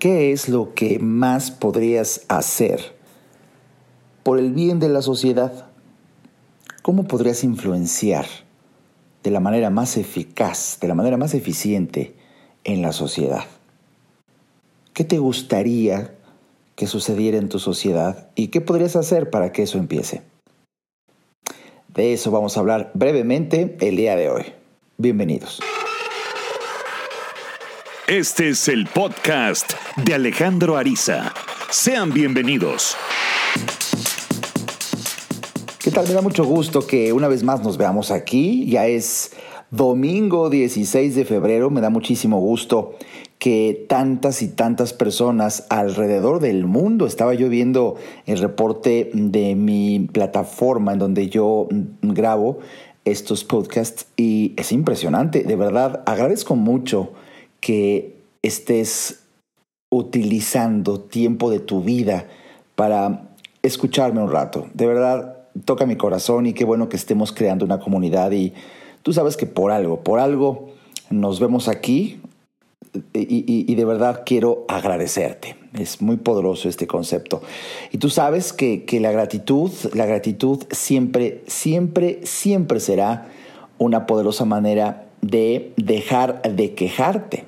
¿qué es lo que más podrías hacer por el bien de la sociedad? ¿Cómo podrías influenciar de la manera más eficaz, de la manera más eficiente en la sociedad? ¿Qué te gustaría que sucediera en tu sociedad y qué podrías hacer para que eso empiece? De eso vamos a hablar brevemente el día de hoy. Bienvenidos. Este es el podcast de Alejandro Ariza. Sean bienvenidos. ¿Qué tal? Me da mucho gusto que una vez más nos veamos aquí. Ya es domingo 16 de febrero. Me da muchísimo gusto que tantas y tantas personas alrededor del mundo, estaba yo viendo el reporte de mi plataforma en donde yo grabo estos podcasts y es impresionante, de verdad agradezco mucho que estés utilizando tiempo de tu vida para escucharme un rato. De verdad, toca mi corazón y qué bueno que estemos creando una comunidad y tú sabes que por algo, por algo nos vemos aquí y, de verdad quiero agradecerte. Es muy poderoso este concepto. Y tú sabes que, que la gratitud, la gratitud siempre, siempre, siempre será una poderosa manera de dejar de quejarte.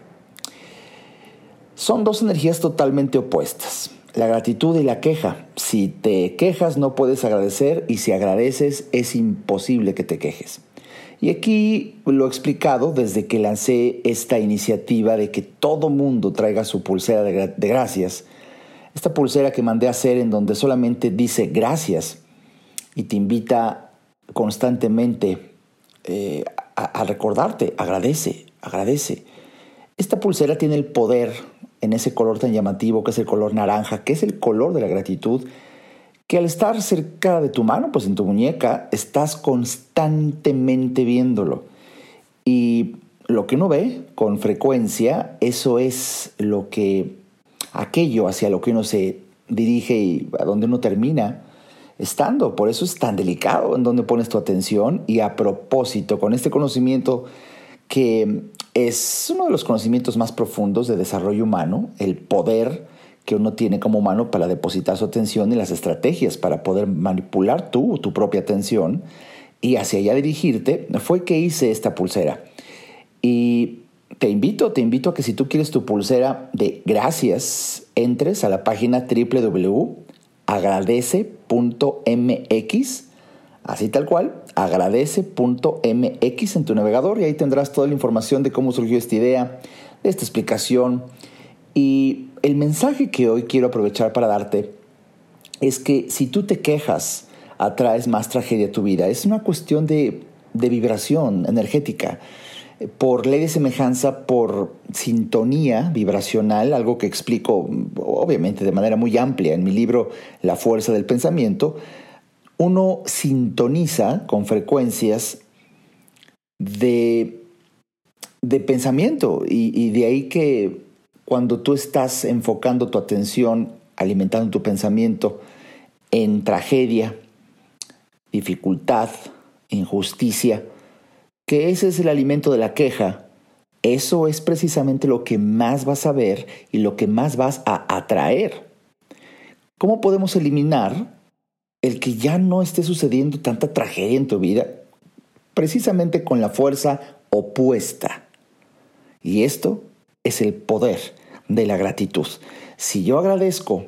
Son dos energías totalmente opuestas, la gratitud y la queja. Si te quejas no puedes agradecer y si agradeces es imposible que te quejes. Y aquí lo he explicado desde que lancé esta iniciativa de que todo mundo traiga su pulsera de, gracias. Esta pulsera que mandé a hacer en donde solamente dice gracias y te invita constantemente eh, a recordarte, agradece, agradece. Esta pulsera tiene el poder en ese color tan llamativo que es el color naranja, que es el color de la gratitud, que al estar cerca de tu mano, pues en tu muñeca, estás constantemente viéndolo. Y lo que uno ve con frecuencia, eso es lo que, aquello hacia lo que uno se dirige y a donde uno termina estando. Por eso es tan delicado en donde pones tu atención y a propósito, con este conocimiento que es uno de los conocimientos más profundos de desarrollo humano, el poder que uno tiene como humano para depositar su atención y las estrategias para poder manipular tú tu propia atención y hacia allá dirigirte, fue que hice esta pulsera. Y te invito, te invito a que si tú quieres tu pulsera de gracias, entres a la página www.agradece.mx Así tal cual, agradece.mx en tu navegador y ahí tendrás toda la información de cómo surgió esta idea, de esta explicación. Y el mensaje que hoy quiero aprovechar para darte es que si tú te quejas, atraes más tragedia a tu vida. Es una cuestión de, de vibración energética. Por ley de semejanza, por sintonía vibracional, algo que explico obviamente de manera muy amplia en mi libro La fuerza del pensamiento, uno sintoniza con frecuencias de, de pensamiento y, y, de ahí que cuando tú estás enfocando tu atención, alimentando tu pensamiento en tragedia, dificultad, injusticia, que ese es el alimento de la queja, eso es precisamente lo que más vas a ver y lo que más vas a atraer. ¿Cómo podemos eliminar el que ya no esté sucediendo tanta tragedia en tu vida, precisamente con la fuerza opuesta. Y esto es el poder de la gratitud. Si yo agradezco,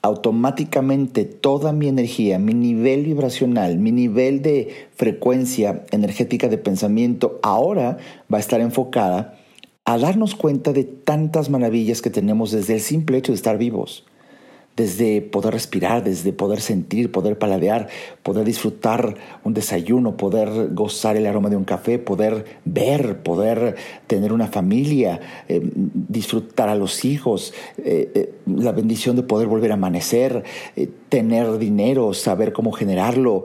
automáticamente toda mi energía, mi nivel vibracional, mi nivel de frecuencia energética de pensamiento, ahora va a estar enfocada a darnos cuenta de tantas maravillas que tenemos desde el simple hecho de estar vivos desde poder respirar, desde poder sentir, poder paladear, poder disfrutar un desayuno, poder gozar el aroma de un café, poder ver, poder tener una familia, eh, disfrutar a los hijos, eh, eh, la bendición de poder volver a amanecer, tener dinero, saber cómo generarlo,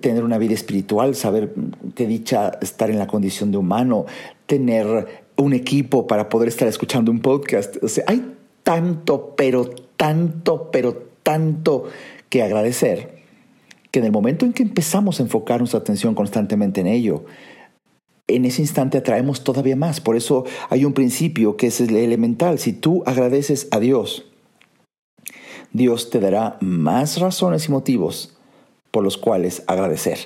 tener una vida espiritual, saber qué dicha estar en la condición de humano, tener un equipo para poder estar escuchando un podcast. O sea, hay tanto, pero tanto, pero tanto que agradecer, que en el momento en que empezamos a enfocar nuestra atención constantemente en ello, en ese instante atraemos todavía más. Por eso hay un principio que es el elemental. Si tú agradeces a Dios, Dios te dará más razones y motivos por los cuales agradecer.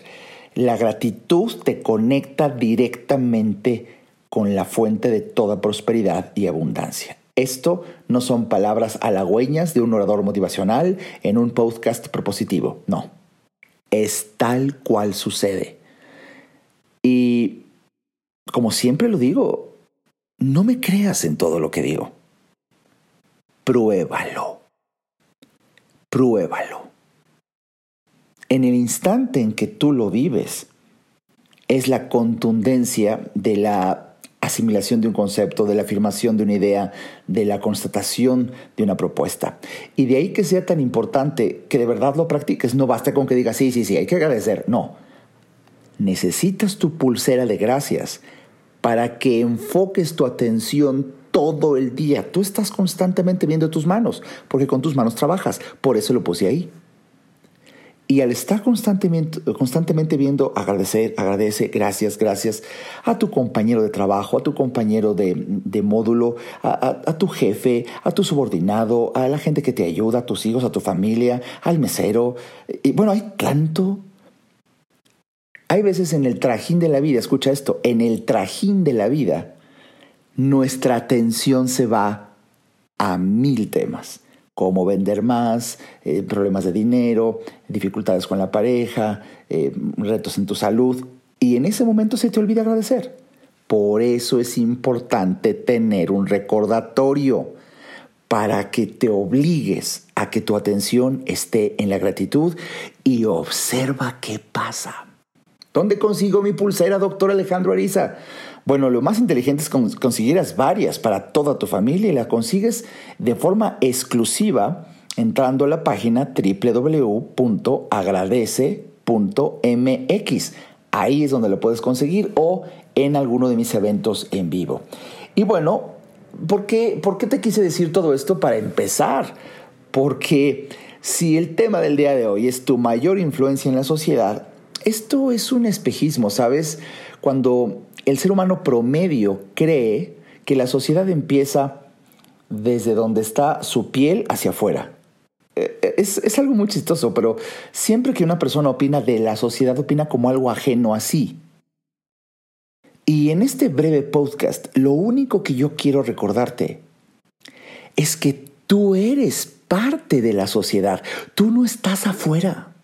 La gratitud te conecta directamente con la fuente de toda prosperidad y abundancia. Esto no son palabras halagüeñas de un orador motivacional en un podcast propositivo, no. Es tal cual sucede. Y como siempre lo digo, no me creas en todo lo que digo. Pruébalo. Pruébalo. En el instante en que tú lo vives, es la contundencia de la asimilación de un concepto, de la afirmación de una idea, de la constatación de una propuesta. Y de ahí que sea tan importante que de verdad lo practiques. No basta con que digas, sí, sí, sí, hay que agradecer. No. Necesitas tu pulsera de gracias para que enfoques tu atención todo el día. Tú estás constantemente viendo tus manos, porque con tus manos trabajas. Por eso lo puse ahí. Y al estar constantemente, constantemente viendo, agradecer, agradece, gracias, gracias a tu compañero de trabajo, a tu compañero de, módulo, a, tu jefe, a tu subordinado, a la gente que te ayuda, a tus hijos, a tu familia, al mesero. Y bueno, hay tanto. Hay veces en el trajín de la vida, escucha esto, en el trajín de la vida, nuestra atención se va a mil temas cómo vender más, eh, problemas de dinero, dificultades con la pareja, eh, retos en tu salud. Y en ese momento se te olvida agradecer. Por eso es importante tener un recordatorio para que te obligues a que tu atención esté en la gratitud y observa qué pasa. ¿Dónde consigo mi pulsera, doctor Alejandro Ariza? Bueno, lo más inteligente es consiguieras varias para toda tu familia y la consigues de forma exclusiva entrando a la página www.agradece.mx. Ahí es donde lo puedes conseguir o en alguno de mis eventos en vivo. Y bueno, ¿por qué, ¿por qué te quise decir todo esto? Para empezar, porque si el tema del día de hoy es tu mayor influencia en la sociedad, esto es un espejismo, ¿sabes? Cuando el ser humano promedio cree que la sociedad empieza desde donde está su piel hacia afuera. Eh, eh, es, es, algo muy chistoso, pero siempre que una persona opina de la sociedad, opina como algo ajeno a sí. Y en este breve podcast, lo único que yo quiero recordarte es que tú eres parte de la sociedad, tú no estás afuera.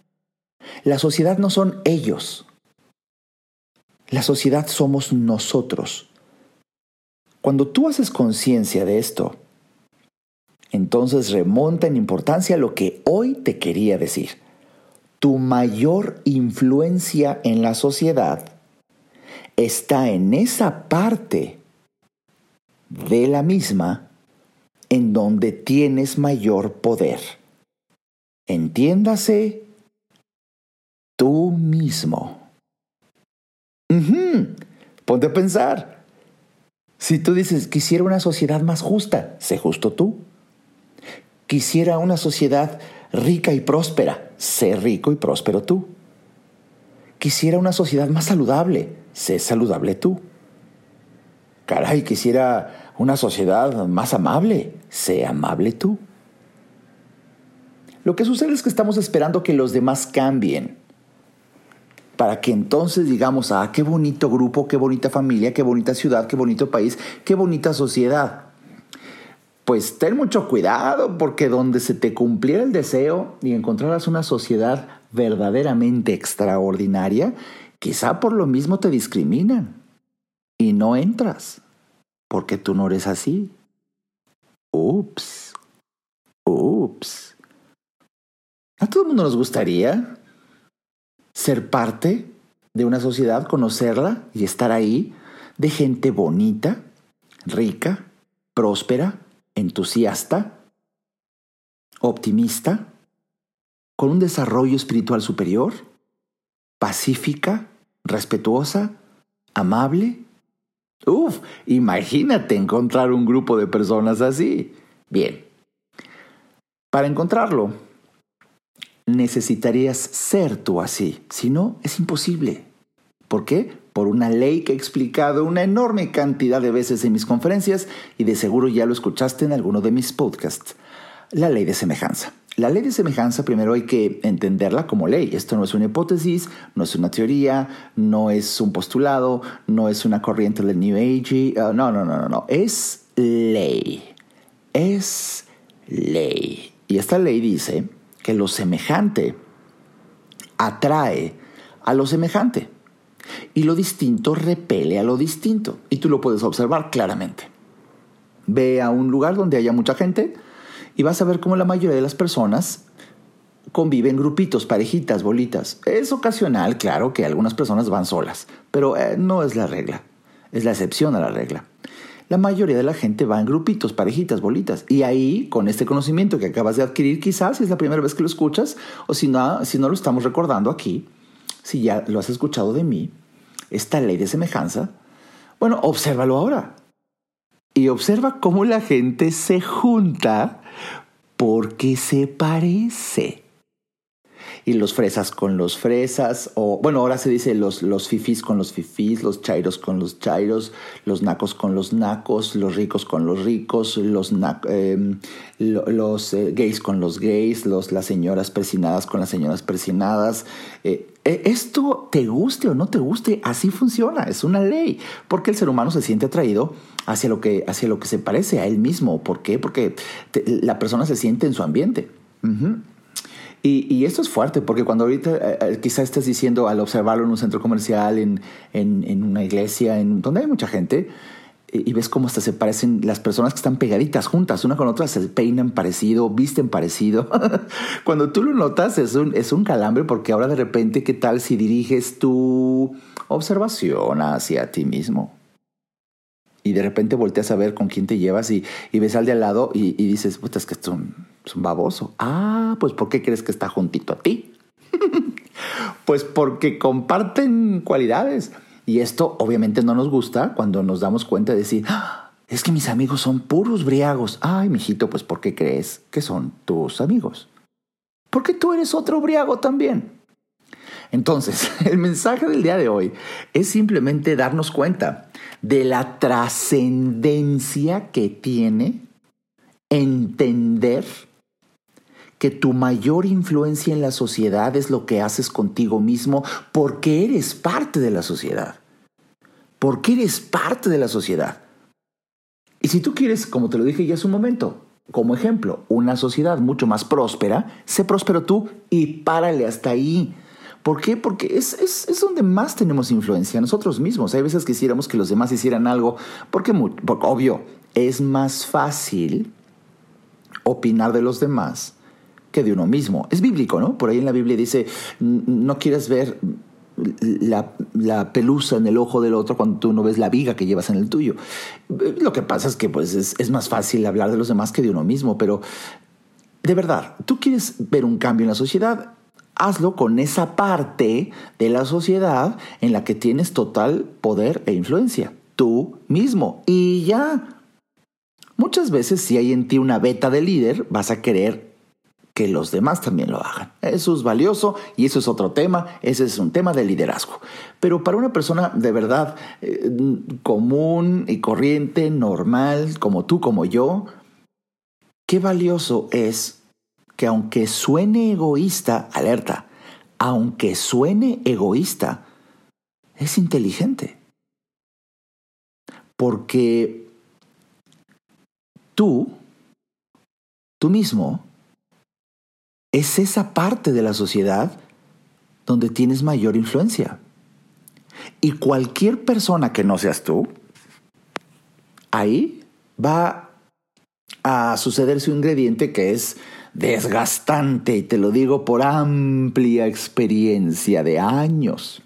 La sociedad no son ellos. La sociedad somos nosotros. Cuando tú haces conciencia de esto, entonces remonta en importancia lo que hoy te quería decir. Tu mayor influencia en la sociedad está en esa parte de la misma en donde tienes mayor poder. Entiéndase tú mismo. Ponte a pensar. Si tú dices, quisiera una sociedad más justa, sé justo tú. Quisiera una sociedad rica y próspera, sé rico y próspero tú. Quisiera una sociedad más saludable, sé saludable tú. Caray, quisiera una sociedad más amable, sé amable tú. Lo que sucede es que estamos esperando que los demás cambien para que entonces digamos, ah, qué bonito grupo, qué bonita familia, qué bonita ciudad, qué bonito país, qué bonita sociedad. Pues ten mucho cuidado porque donde se te cumpliera el deseo y encontraras una sociedad verdaderamente extraordinaria, quizá por lo mismo te discriminan y no entras porque tú no eres así. Ups, ups. A todo el mundo nos gustaría ser parte de una sociedad, conocerla y estar ahí, de gente bonita, rica, próspera, entusiasta, optimista, con un desarrollo espiritual superior, pacífica, respetuosa, amable. Uf, imagínate encontrar un grupo de personas así. Bien, para encontrarlo, necesitarías ser tú así. Si no, es imposible. ¿Por qué? por una ley que he explicado una enorme cantidad de veces en mis conferencias y de seguro ya lo escuchaste en alguno de mis podcasts. La ley de semejanza. La ley de semejanza primero hay que entenderla como ley. Esto no es una hipótesis, no es una teoría, no es un postulado, no es una corriente del New Age. Uh, no, no, no, no, no. Es ley. Es ley. Y esta ley dice que lo semejante atrae a lo semejante y lo distinto repele a lo distinto. Y tú lo puedes observar claramente. Ve a un lugar donde haya mucha gente y vas a ver cómo la mayoría de las personas conviven grupitos, parejitas, bolitas. Es ocasional, claro, que algunas personas van solas, pero eh, no es la regla, es la excepción a la regla. La mayoría de la gente va en grupitos, parejitas, bolitas. Y ahí, con este conocimiento que acabas de adquirir, quizás si es la primera vez que lo escuchas, o si no, si no lo estamos recordando aquí, si ya lo has escuchado de mí, esta ley de semejanza, bueno, obsérvalo ahora. Y observa cómo la gente se junta porque se parece. Y los fresas con los fresas, o bueno, ahora se dice los, los fifís con los fifís, los chairos con los chairos, los nacos con los nacos, los ricos con los ricos, los, em, los eh, gays con los gays, los, las señoras persinadas con las señoras persinadas. Eh, e, esto te guste o no te guste, así funciona, es una ley, porque el ser humano se siente atraído hacia lo que, hacia lo que se parece a él mismo. ¿Por qué? Porque la persona se siente en su ambiente. Y, esto es fuerte, porque cuando ahorita eh, eh, quizás estés diciendo al observarlo en un centro comercial, en, en, una iglesia, en donde hay mucha gente, y ves cómo hasta se parecen las personas que están pegaditas juntas, una con otra, se peinan parecido, visten parecido. Cuando tú lo notas es un, es un calambre porque ahora de repente, ¿qué tal si diriges tu observación hacia ti mismo? Y de repente volteas a ver con quién te llevas y, ves al de al lado y, dices, puta, es que es un, es un baboso. Ah, pues ¿por qué crees que está juntito a ti? pues porque comparten cualidades y esto obviamente no nos gusta cuando nos damos cuenta de decir, ah, es que mis amigos son puros briagos. Ay, mijito, pues ¿por qué crees que son tus amigos? Porque tú eres otro briago también. Entonces, el mensaje del día de hoy es simplemente darnos cuenta de la trascendencia que tiene entender que tu mayor influencia en la sociedad es lo que haces contigo mismo porque eres parte de la sociedad. Porque eres parte de la sociedad. Y si tú quieres, como te lo dije ya hace un momento, como ejemplo, una sociedad mucho más próspera, sé próspero tú y párale hasta ahí. ¿Por qué? Porque es, es, donde más tenemos influencia nosotros mismos. Hay veces quisiéramos que los demás hicieran algo, porque, obvio, es más fácil opinar de los demás de uno mismo. Es bíblico, ¿no? Por ahí en la Biblia dice, no quieres ver la, pelusa en el ojo del otro cuando tú no ves la viga que llevas en el tuyo. Lo que pasa es que pues, es, es más fácil hablar de los demás que de uno mismo, pero de verdad, tú quieres ver un cambio en la sociedad, hazlo con esa parte de la sociedad en la que tienes total poder e influencia, tú mismo. Y ya. Muchas veces si hay en ti una beta de líder, vas a querer que los demás también lo hagan. Eso es valioso y eso es otro tema, ese es un tema de liderazgo. Pero para una persona de verdad eh, común y corriente, normal, como tú, como yo, qué valioso es que aunque suene egoísta, alerta, aunque suene egoísta, es inteligente. Porque tú, tú mismo, es esa parte de la sociedad donde tienes mayor influencia. Y cualquier persona que no seas tú, ahí va a sucederse un ingrediente que es desgastante, y te lo digo por amplia experiencia de años.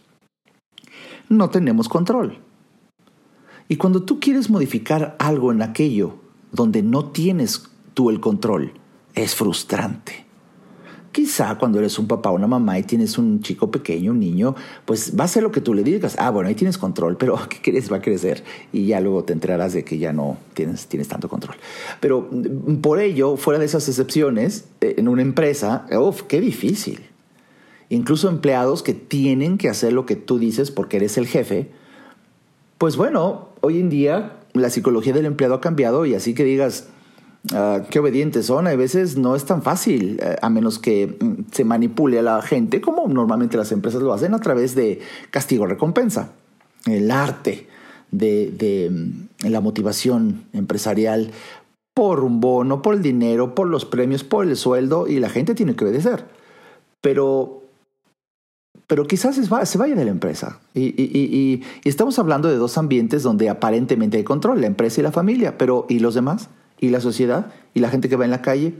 No tenemos control. Y cuando tú quieres modificar algo en aquello donde no tienes tú el control, es frustrante. Quizá cuando eres un papá o una mamá y tienes un chico pequeño, un niño, pues va a ser lo que tú le digas. Ah, bueno, ahí tienes control, pero ¿qué crees? Va a crecer y ya luego te enterarás de que ya no tienes, tienes tanto control. Pero mm, por ello, fuera de esas excepciones, eh, en una empresa, uff, qué difícil. Incluso empleados que tienen que hacer lo que tú dices porque eres el jefe, Pues bueno, hoy en día la psicología del empleado ha cambiado y así que digas, uh, qué obedientes son, a veces no es tan fácil, uh, a menos que um, se manipule a la gente, como normalmente las empresas lo hacen, a través de castigo-recompensa. El arte de, um, la motivación empresarial por un bono, por el dinero, por los premios, por el sueldo, y la gente tiene que obedecer. Pero pero quizás se vaya de la empresa. Y, estamos hablando de dos ambientes donde aparentemente hay control, la empresa y la familia, pero ¿y los demás? ¿Y la sociedad? ¿Y la gente que va en la calle?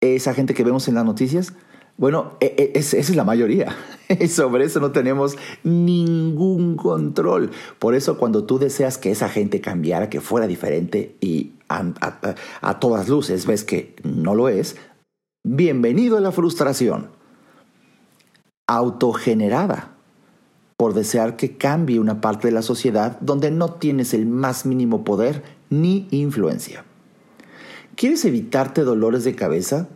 ¿Esa gente que vemos en las noticias? Bueno, e, e, esa es la mayoría. Sobre eso no tenemos ningún control. Por eso cuando tú deseas que esa gente cambiara, que fuera diferente y a, todas luces ves que no lo es, bienvenido a la frustración autogenerada por desear que cambie una parte de la sociedad donde no tienes el más mínimo poder ni influencia. ¿Quieres evitarte dolores de cabeza?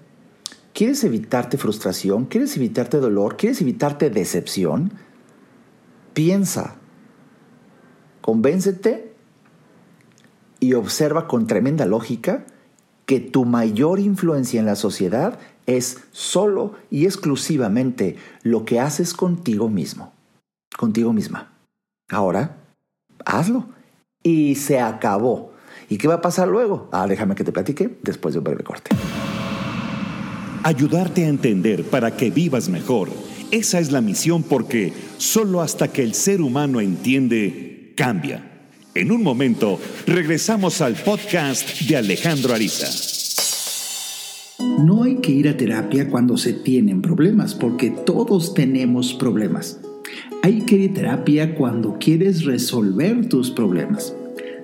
¿Quieres evitarte frustración? ¿Quieres evitarte dolor? ¿Quieres evitarte decepción? Piensa, convéncete y observa con tremenda lógica que tu mayor influencia en la sociedad es solo y exclusivamente lo que haces contigo mismo, contigo misma. Ahora, hazlo. Y se acabó. ¿Y qué va a pasar luego? Ah, déjame que te platique después de un breve corte. Ayudarte a entender para que vivas mejor. Esa es la misión porque solo hasta que el ser humano entiende, cambia. En un momento, regresamos al podcast de Alejandro Ariza. No hay que ir a terapia cuando se tienen problemas, porque todos tenemos problemas. Hay que ir a terapia cuando quieres resolver tus problemas.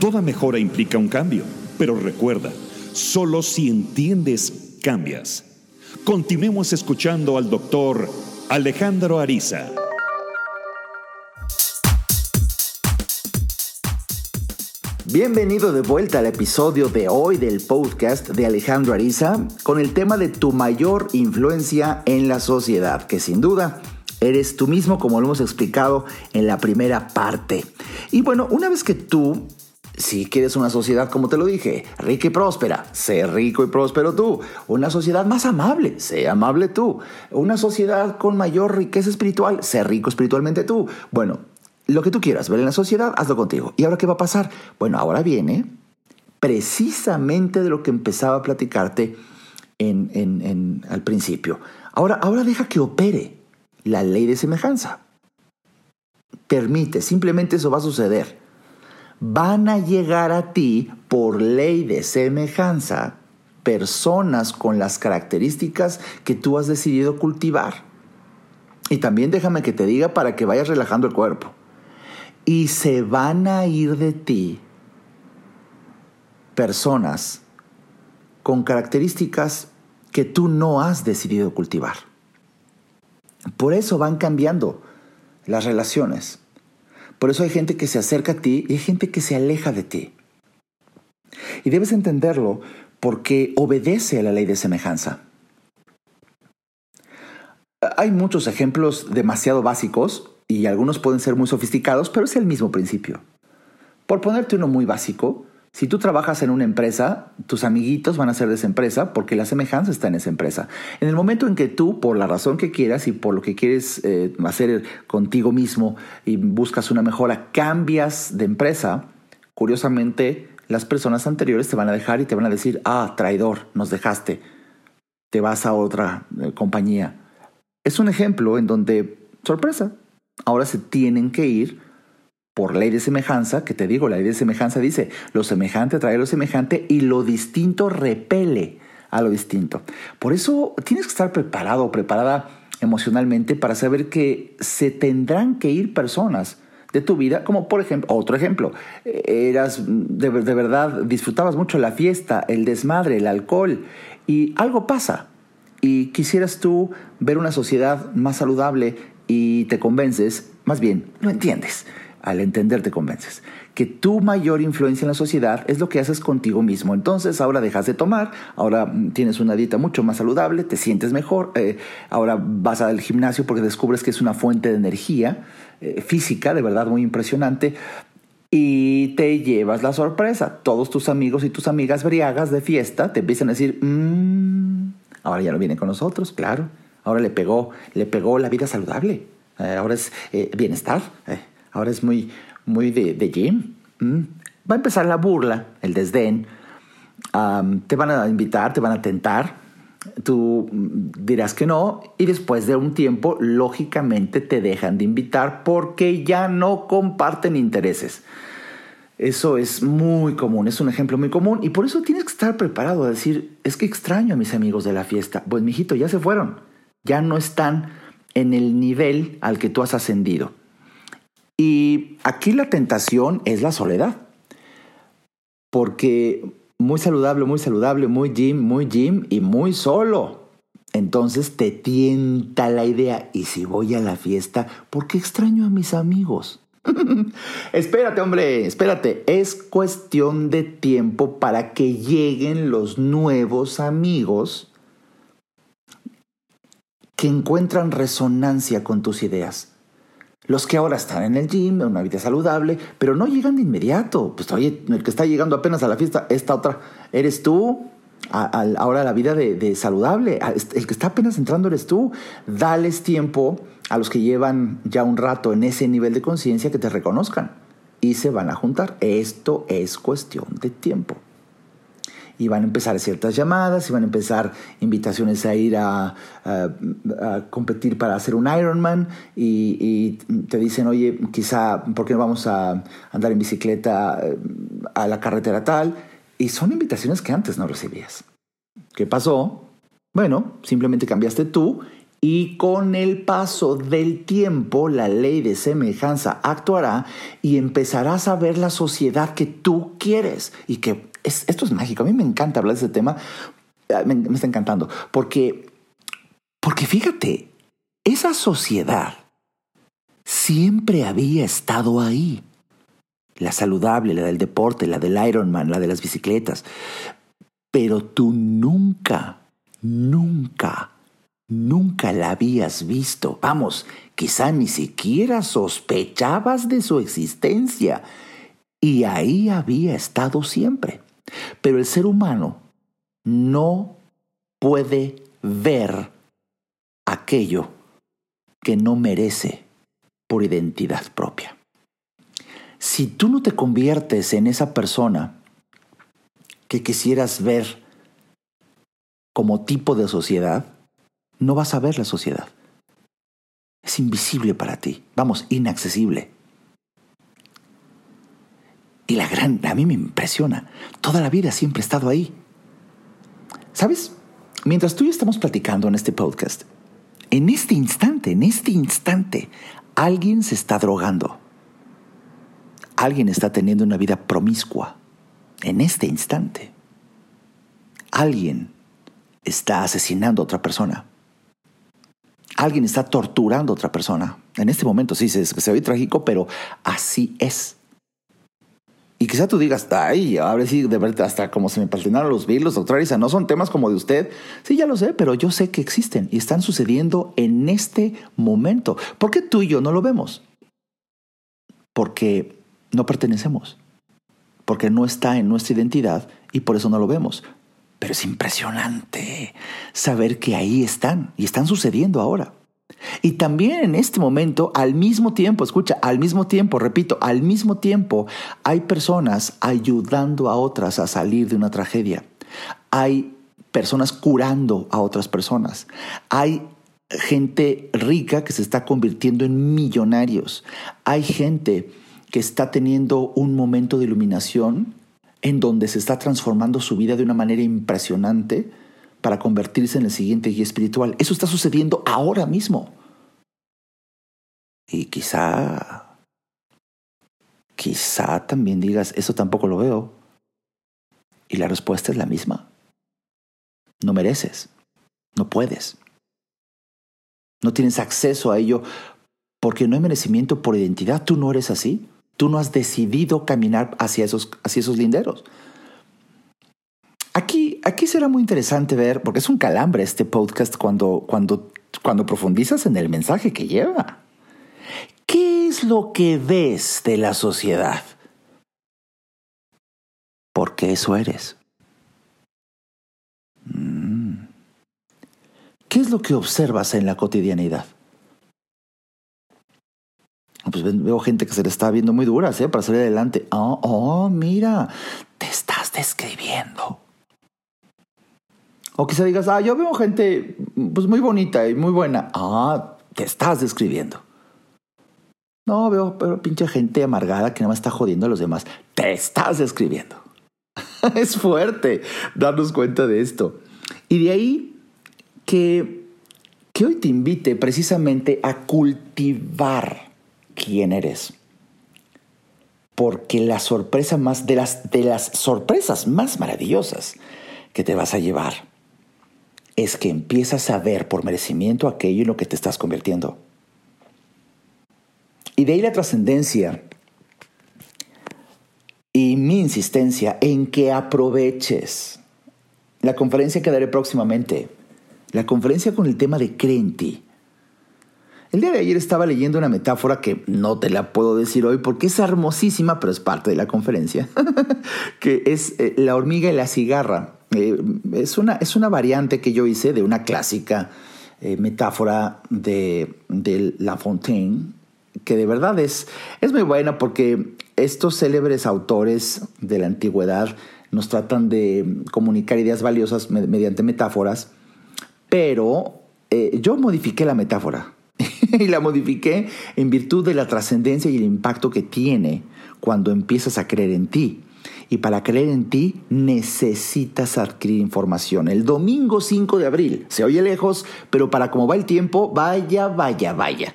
Toda mejora implica un cambio, pero recuerda, solo si entiendes, cambias. Continuemos escuchando al doctor Alejandro Ariza. Bienvenido de vuelta al episodio de hoy del podcast de Alejandro Ariza con el tema de tu mayor influencia en la sociedad, que sin duda eres tú mismo como lo hemos explicado en la primera parte. Y bueno, una vez que tú si quieres una sociedad, como te lo dije, rica y próspera, sé rico y próspero tú. Una sociedad más amable, sé amable tú. Una sociedad con mayor riqueza espiritual, sé rico espiritualmente tú. Bueno, lo que tú quieras ver en la sociedad, hazlo contigo. ¿Y ahora qué va a pasar? Bueno, ahora viene precisamente de lo que empezaba a platicarte en, al principio. Ahora, ahora deja que opere la ley de semejanza. Permite, simplemente eso va a suceder. Van a llegar a ti por ley de semejanza personas con las características que tú has decidido cultivar. Y también déjame que te diga para que vayas relajando el cuerpo y se van a ir de ti personas con características que tú no has decidido cultivar. Por eso van cambiando las relaciones. Por eso hay gente que se acerca a ti y hay gente que se aleja de ti. Y debes entenderlo porque obedece a la ley de semejanza. Hay muchos ejemplos demasiado básicos y algunos pueden ser muy sofisticados, pero es el mismo principio. Por ponerte uno muy básico, si tú trabajas en una empresa, tus amiguitos van a ser de esa empresa porque la semejanza está en esa empresa. En el momento en que tú, por la razón que quieras y por lo que quieres eh, hacer contigo mismo y buscas una mejora, cambias de empresa, curiosamente las personas anteriores te van a dejar y te van a decir, ah, traidor, nos dejaste, te vas a otra eh, compañía. Es un ejemplo en donde, sorpresa, ahora se tienen que ir por ley de semejanza, que te digo, la ley de semejanza dice, lo semejante atrae lo semejante y lo distinto repele a lo distinto. Por eso tienes que estar preparado o preparada emocionalmente para saber que se tendrán que ir personas de tu vida, como por ejemplo, otro ejemplo, eras de, de verdad, disfrutabas mucho la fiesta, el desmadre, el alcohol, y algo pasa, y quisieras tú ver una sociedad más saludable y te convences, más bien, lo entiendes, al entender te convences, que tu mayor influencia en la sociedad es lo que haces contigo mismo. Entonces ahora dejas de tomar, ahora tienes una dieta mucho más saludable, te sientes mejor, eh, ahora vas al gimnasio porque descubres que es una fuente de energía eh, física, de verdad muy impresionante. Y te llevas la sorpresa. Todos tus amigos y tus amigas briagas de fiesta te empiezan a decir, mmm, ahora ya no viene con nosotros, claro. Ahora le pegó, le pegó la vida saludable. Eh, ahora es bienestar. Ahora es muy, muy de, de gym. Mm. Va a empezar la burla, el desdén. te van a invitar, te van a tentar. Tú dirás que no y después de un tiempo, lógicamente, te dejan de invitar porque ya no comparten intereses. Eso es muy común, es un ejemplo muy común y por eso tienes que estar preparado a decir, es que extraño a mis amigos de la fiesta. Pues, mijito, ya se fueron. Ya no están en el nivel al que tú has ascendido. Y aquí la tentación es la soledad. Porque muy saludable, muy saludable, muy gym, muy gym y muy solo. Entonces te tienta la idea, ¿y si voy a la fiesta? ¿Por qué extraño a mis amigos? espérate, hombre, espérate. Es cuestión de tiempo para que lleguen los nuevos amigos que encuentran resonancia con tus ideas. Los que ahora están en el gym, en una vida saludable, pero no llegan de inmediato. Pues oye, el que está llegando apenas a la fiesta, esta otra, eres tú. ahora la vida de, saludable, el que está apenas entrando eres tú. Dales tiempo a los que llevan ya un rato en ese nivel de conciencia que te reconozcan y se van a juntar. Esto es cuestión de tiempo y van a empezar ciertas llamadas, y van a empezar invitaciones a ir a, competir para hacer un Ironman y, te dicen, oye, quizá, ¿por qué no vamos a andar en bicicleta eh, a la carretera tal? Y son invitaciones que antes no recibías. ¿Qué pasó? Bueno, simplemente cambiaste tú y con el paso del tiempo la ley de semejanza actuará y empezarás a ver la sociedad que tú quieres y que esto es mágico. A mí me encanta hablar de ese tema. Ah, me, está encantando. Porque, porque fíjate, esa sociedad siempre había estado ahí. La saludable, la del deporte, la del Ironman, la de las bicicletas. Pero tú nunca, nunca, nunca la habías visto. Vamos, quizá ni siquiera sospechabas de su existencia. Y ahí había estado siempre. Pero el ser humano no puede ver aquello que no merece por identidad propia. Si tú no te conviertes en esa persona que quisieras ver como tipo de sociedad, no vas a ver la sociedad. Es invisible para ti, vamos, inaccesible. Y la gran, a mí me impresiona. Toda la vida siempre he estado ahí. ¿Sabes? Mientras tú y yo estamos platicando en este podcast, en este instante, en este instante, alguien se está drogando. Alguien está teniendo una vida promiscua. En este instante. Alguien está asesinando a otra persona. Alguien está torturando a otra persona. En este momento sí se, se trágico, pero así es. Y quizá tú digas, ay, ahora sí, de verdad, hasta como se me patinaron los virus, doctora Isa, no son temas como de usted. Sí, ya lo sé, pero yo sé que existen y están sucediendo en este momento. ¿Por qué tú y yo no lo vemos? Porque no pertenecemos, porque no está en nuestra identidad y por eso no lo vemos. Pero es impresionante saber que ahí están y están sucediendo ahora. Y también en este momento, al mismo tiempo, escucha, al mismo tiempo, repito, al mismo tiempo, hay personas ayudando a otras a salir de una tragedia. Hay personas curando a otras personas. Hay gente rica que se está convirtiendo en millonarios. Hay gente que está teniendo un momento de iluminación en donde se está transformando su vida de una manera impresionante para convertirse en el siguiente guía espiritual. Eso está sucediendo ahora mismo. Y quizá quizá también digas, eso tampoco lo veo. Y la respuesta es la misma. No mereces, no puedes. No tienes acceso a ello porque no hay merecimiento por identidad. Tú no eres así. Tú no has decidido caminar hacia esos, hacia esos linderos. Aquí, aquí será muy interesante ver, porque es un calambre este podcast cuando, cuando, cuando profundizas en el mensaje que lleva. ¿Qué es lo que ves de la sociedad? Porque eso eres. Mm. ¿Qué es lo que observas en la cotidianidad? Pues veo gente que se le está viendo muy dura, ¿eh? Para salir adelante. Oh, oh, mira, te estás describiendo. O quizá digas, ah, yo veo gente pues muy bonita y muy buena. Ah, te estás describiendo. No, veo pero pinche gente amargada que nada más está jodiendo a los demás. Te estás describiendo. es fuerte darnos cuenta de esto. Y de ahí que, que hoy te invite precisamente a cultivar quién eres. Porque la sorpresa más, de las, de las sorpresas más maravillosas que te vas a llevar es que empiezas a ver por merecimiento aquello en lo que te estás convirtiendo. Y de ahí la trascendencia y mi insistencia en que aproveches la conferencia que daré próximamente, la conferencia con el tema de cree en ti. El día de ayer estaba leyendo una metáfora que no te la puedo decir hoy porque es hermosísima, pero es parte de la conferencia, que es eh, la hormiga y la cigarra. Eh, es, una, es una variante que yo hice de una clásica eh, metáfora de, de, La Fontaine, que de verdad es, es muy buena porque estos célebres autores de la antigüedad nos tratan de comunicar ideas valiosas mediante metáforas, pero yo modifiqué la metáfora y la modifiqué en virtud de la trascendencia y el impacto que tiene cuando empiezas a creer en ti. Y para creer en ti necesitas adquirir información. El domingo 5 de abril, se oye lejos, pero para cómo va el tiempo, vaya, vaya, vaya.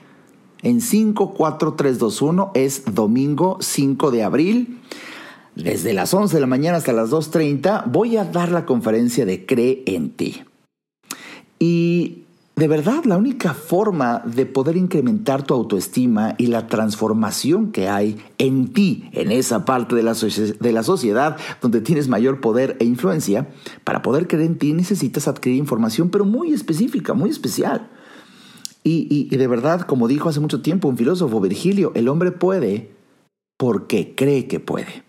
En 5, 4, 3, 2, 1 es domingo 5 de abril. Desde las 11 de la mañana hasta las 2.30 voy a dar la conferencia de Cree en ti. Y de verdad, la única forma de poder incrementar tu autoestima y la transformación que hay en ti, en esa parte de la, de la, sociedad donde tienes mayor poder e influencia, para poder creer en ti necesitas adquirir información, pero muy específica, muy especial. Y, y de verdad, como dijo hace mucho tiempo un filósofo, Virgilio, el hombre puede porque cree que puede.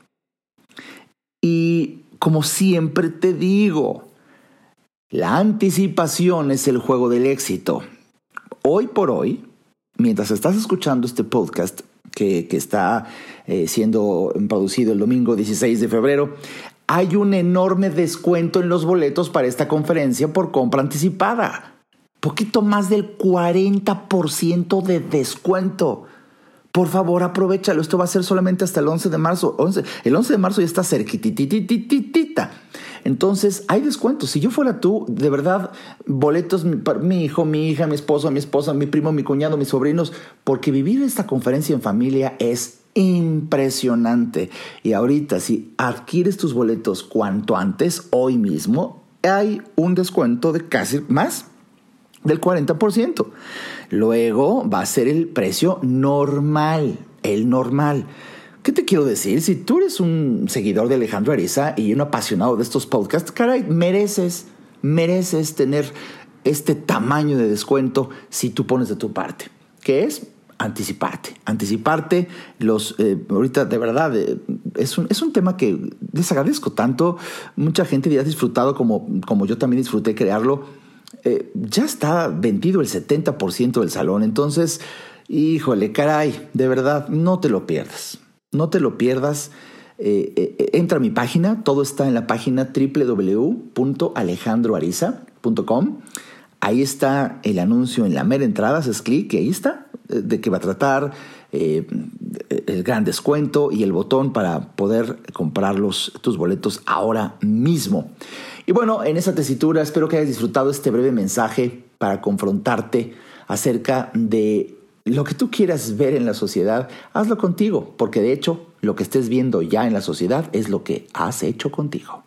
Y como siempre te digo, la anticipación es el juego del éxito. Hoy por hoy, mientras estás escuchando este podcast que, está eh, siendo producido el domingo 16 de febrero, hay un enorme descuento en los boletos para esta conferencia por compra anticipada. Poquito más del 40% de descuento. Por favor, aprovechalo. Esto va a ser solamente hasta el 11 de marzo. el 11 de marzo ya está cerquititititita. Entonces, hay descuentos. Si yo fuera tú, de verdad, boletos para mi hijo, mi hija, mi esposo, mi esposa, mi primo, mi cuñado, mis sobrinos, porque vivir esta conferencia en familia es impresionante. Y ahorita, si adquieres tus boletos cuanto antes, hoy mismo, hay un descuento de casi más del 40%. Luego va a ser el precio normal, el normal. ¿Qué te quiero decir? Si tú eres un seguidor de Alejandro Ariza y un apasionado de estos podcasts, caray, mereces, mereces tener este tamaño de descuento si tú pones de tu parte. ¿Qué es? Anticiparte. Anticiparte. Los, eh, ahorita, de verdad, eh, es, un, es un tema que les agradezco tanto. Mucha gente ya ha disfrutado como, como yo también disfruté crearlo. Eh, ya está vendido el 70% del salón. Entonces, híjole, caray, de verdad, no te lo pierdas. No te lo pierdas. Eh, eh, entra a mi página, todo está en la página www.alejandroariza.com. Ahí está el anuncio en la mera entrada, haces clic y ahí está eh, de qué va a tratar, el gran descuento y el botón para poder comprar tus boletos ahora mismo. Y bueno, en esa tesitura espero que hayas disfrutado este breve mensaje para confrontarte acerca de lo que tú quieras ver en la sociedad, hazlo contigo, porque de hecho lo que estés viendo ya en la sociedad es lo que has hecho contigo.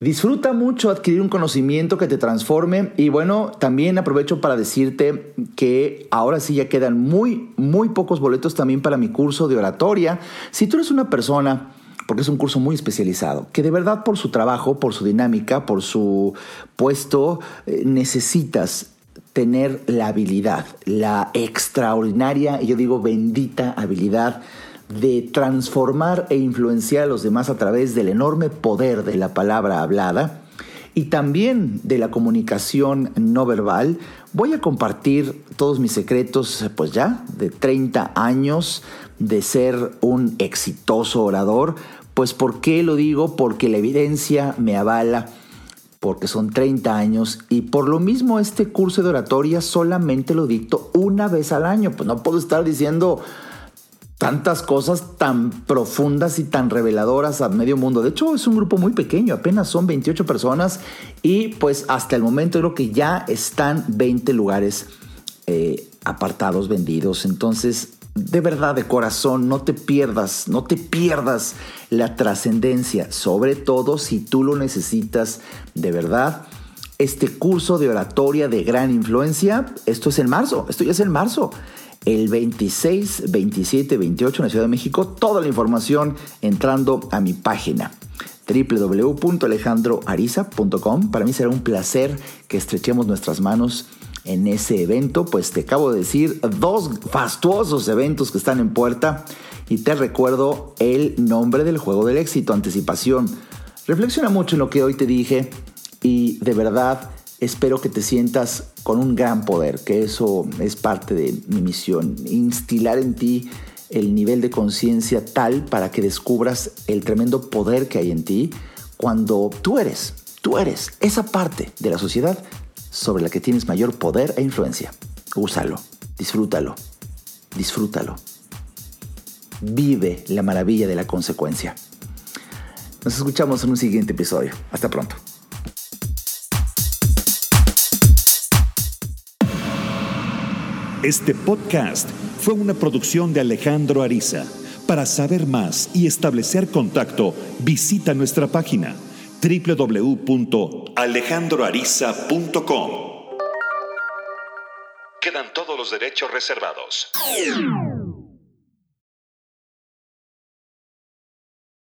Disfruta mucho adquirir un conocimiento que te transforme y bueno, también aprovecho para decirte que ahora sí ya quedan muy, muy pocos boletos también para mi curso de oratoria. Si tú eres una persona porque es un curso muy especializado, que de verdad por su trabajo, por su dinámica, por su puesto, eh, necesitas tener la habilidad, la extraordinaria, yo digo bendita habilidad de transformar e influenciar a los demás a través del enorme poder de la palabra hablada y también de la comunicación no verbal, voy a compartir todos mis secretos, pues ya, de 30 años de ser un exitoso orador. Pues ¿por qué lo digo? Porque la evidencia me avala, porque son 30 años y por lo mismo este curso de oratoria solamente lo dicto una vez al año. Pues no puedo estar diciendo tantas cosas tan profundas y tan reveladoras a medio mundo. De hecho, es un grupo muy pequeño, apenas son 28 personas y pues hasta el momento creo que ya están 20 lugares eh, apartados, vendidos. Entonces, de verdad, de corazón, no te pierdas, no te pierdas la trascendencia, sobre todo si tú lo necesitas de verdad. Este curso de oratoria de gran influencia, esto es en marzo, esto ya es en marzo el 26, 27, 28 en la Ciudad de México. Toda la información entrando a mi página www.alejandroariza.com. Para mí será un placer que estrechemos nuestras manos en ese evento, pues te acabo de decir dos fastuosos eventos que están en puerta y te recuerdo el nombre del juego del éxito, anticipación. Reflexiona mucho en lo que hoy te dije y de verdad espero que te sientas con un gran poder, que eso es parte de mi misión, instilar en ti el nivel de conciencia tal para que descubras el tremendo poder que hay en ti cuando tú eres, tú eres esa parte de la sociedad sobre la que tienes mayor poder e influencia. Úsalo, disfrútalo, disfrútalo. Vive la maravilla de la consecuencia. Nos escuchamos en un siguiente episodio. Hasta pronto. Este podcast fue una producción de Alejandro Ariza. Para saber más y establecer contacto, visita nuestra página www.alejandroariza.com. Quedan todos los derechos reservados.